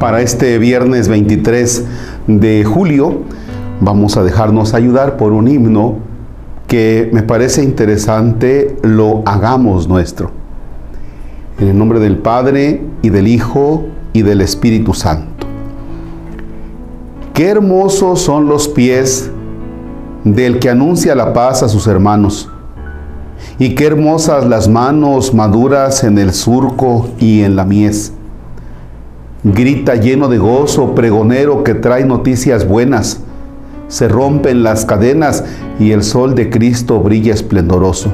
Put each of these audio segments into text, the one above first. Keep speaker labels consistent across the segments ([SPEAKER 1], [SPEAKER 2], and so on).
[SPEAKER 1] Para este viernes 23 de julio vamos a dejarnos ayudar por un himno que me parece interesante lo hagamos nuestro. En el nombre del Padre y del Hijo y del Espíritu Santo. Qué hermosos son los pies del que anuncia la paz a sus hermanos. Y qué hermosas las manos maduras en el surco y en la mies. Grita lleno de gozo, pregonero que trae noticias buenas. Se rompen las cadenas y el sol de Cristo brilla esplendoroso.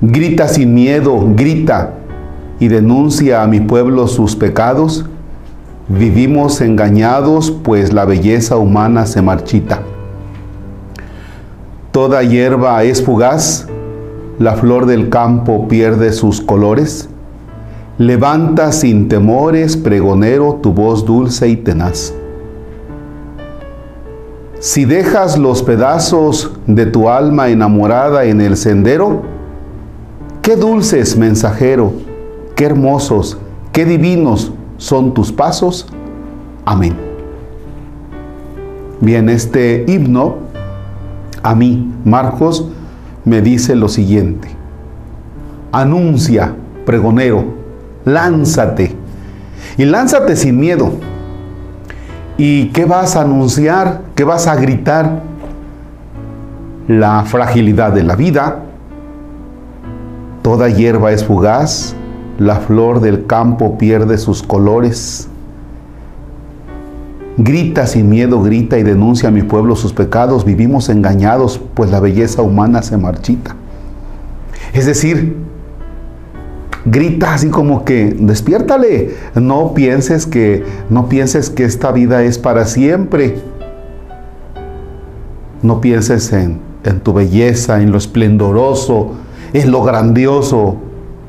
[SPEAKER 1] Grita sin miedo, grita y denuncia a mi pueblo sus pecados. Vivimos engañados, pues la belleza humana se marchita. Toda hierba es fugaz, la flor del campo pierde sus colores. Levanta sin temores, pregonero, tu voz dulce y tenaz. Si dejas los pedazos de tu alma enamorada en el sendero, qué dulces, mensajero, qué hermosos, qué divinos son tus pasos. Amén. Bien, este himno a mí, Marcos, me dice lo siguiente. Anuncia, pregonero, lánzate. Y lánzate sin miedo. ¿Y qué vas a anunciar? ¿Qué vas a gritar? La fragilidad de la vida. Toda hierba es fugaz, la flor del campo pierde sus colores. Grita sin miedo, grita y denuncia a mi pueblo sus pecados. Vivimos engañados, pues la belleza humana se marchita. Es decir, grita así como que despiértale. No pienses que no pienses que esta vida es para siempre. No pienses en, en tu belleza, en lo esplendoroso, en lo grandioso,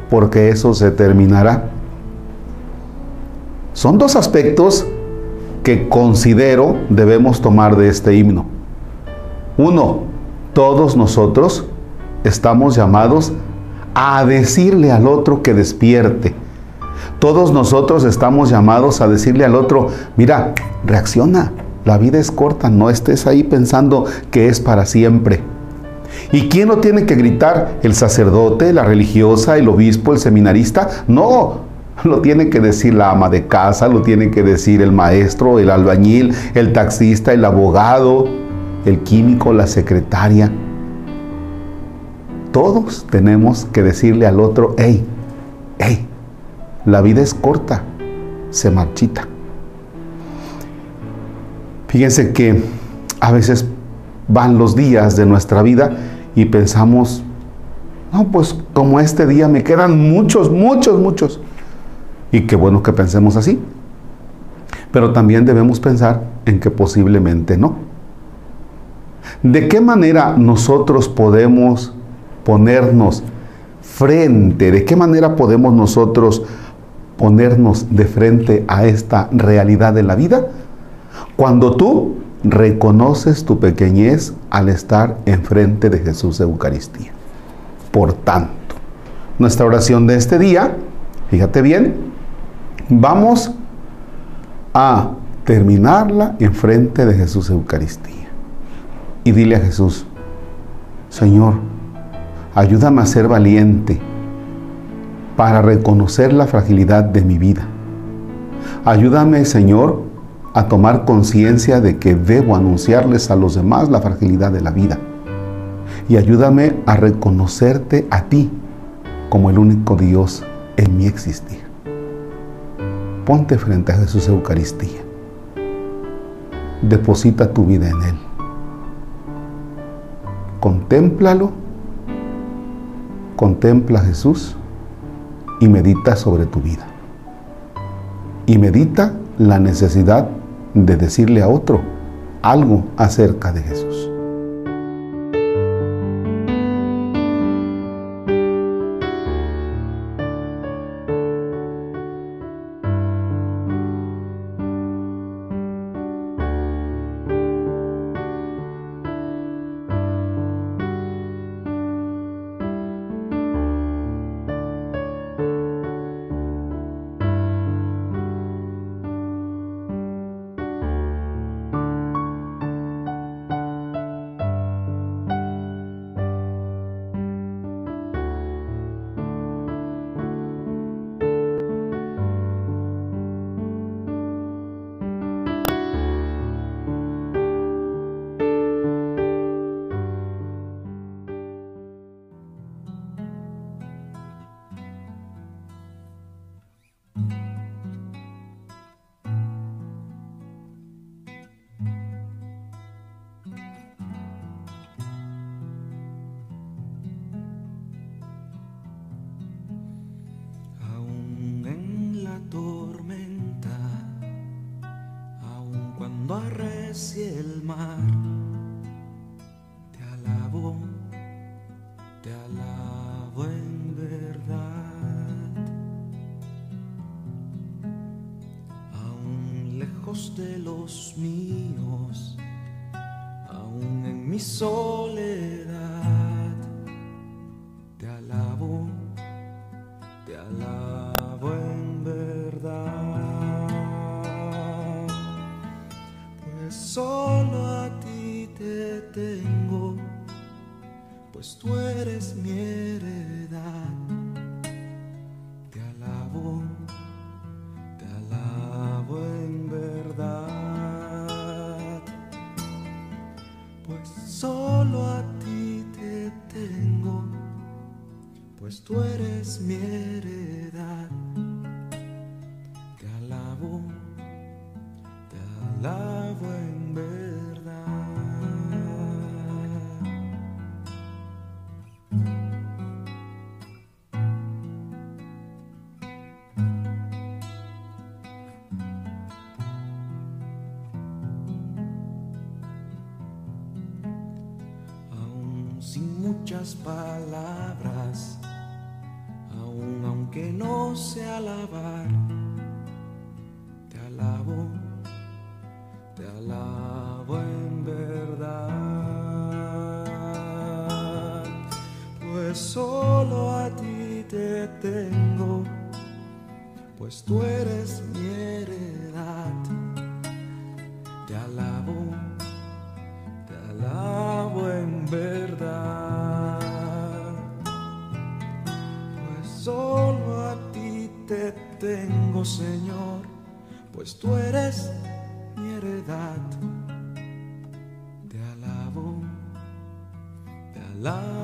[SPEAKER 1] porque eso se terminará. Son dos aspectos que considero debemos tomar de este himno. Uno, todos nosotros estamos llamados a decirle al otro que despierte. Todos nosotros estamos llamados a decirle al otro, mira, reacciona, la vida es corta, no estés ahí pensando que es para siempre. ¿Y quién lo tiene que gritar? ¿El sacerdote, la religiosa, el obispo, el seminarista? No, lo tiene que decir la ama de casa, lo tiene que decir el maestro, el albañil, el taxista, el abogado, el químico, la secretaria. Todos tenemos que decirle al otro, hey, hey, la vida es corta, se marchita. Fíjense que a veces van los días de nuestra vida y pensamos, no, pues como este día me quedan muchos, muchos, muchos. Y qué bueno que pensemos así. Pero también debemos pensar en que posiblemente no. ¿De qué manera nosotros podemos ponernos frente? ¿De qué manera podemos nosotros ponernos de frente a esta realidad de la vida? Cuando tú reconoces tu pequeñez al estar enfrente de Jesús Eucaristía. Por tanto, nuestra oración de este día, fíjate bien, vamos a terminarla enfrente de Jesús Eucaristía. Y dile a Jesús, Señor, Ayúdame a ser valiente para reconocer la fragilidad de mi vida. Ayúdame, Señor, a tomar conciencia de que debo anunciarles a los demás la fragilidad de la vida. Y ayúdame a reconocerte a ti como el único Dios en mi existir. Ponte frente a Jesús Eucaristía. Deposita tu vida en Él. Contémplalo contempla a Jesús y medita sobre tu vida. Y medita la necesidad de decirle a otro algo acerca de Jesús.
[SPEAKER 2] Mares y el mar. Te alabo, te alabo en verdad. Aún lejos de los míos, aún en mi soledad, eres mi heredad. Te alabo, te alabo en verdad. Pues solo a ti te tengo, pues tú eres mi heredad. Te alabo, te alabo en muchas palabras, aún aunque no sé alabar, te alabo, te alabo en verdad, pues solo a ti te tengo, pues tú eres mi heredad, te alabo tengo, Señor, pues tú eres mi heredad. Te alabo, te alabo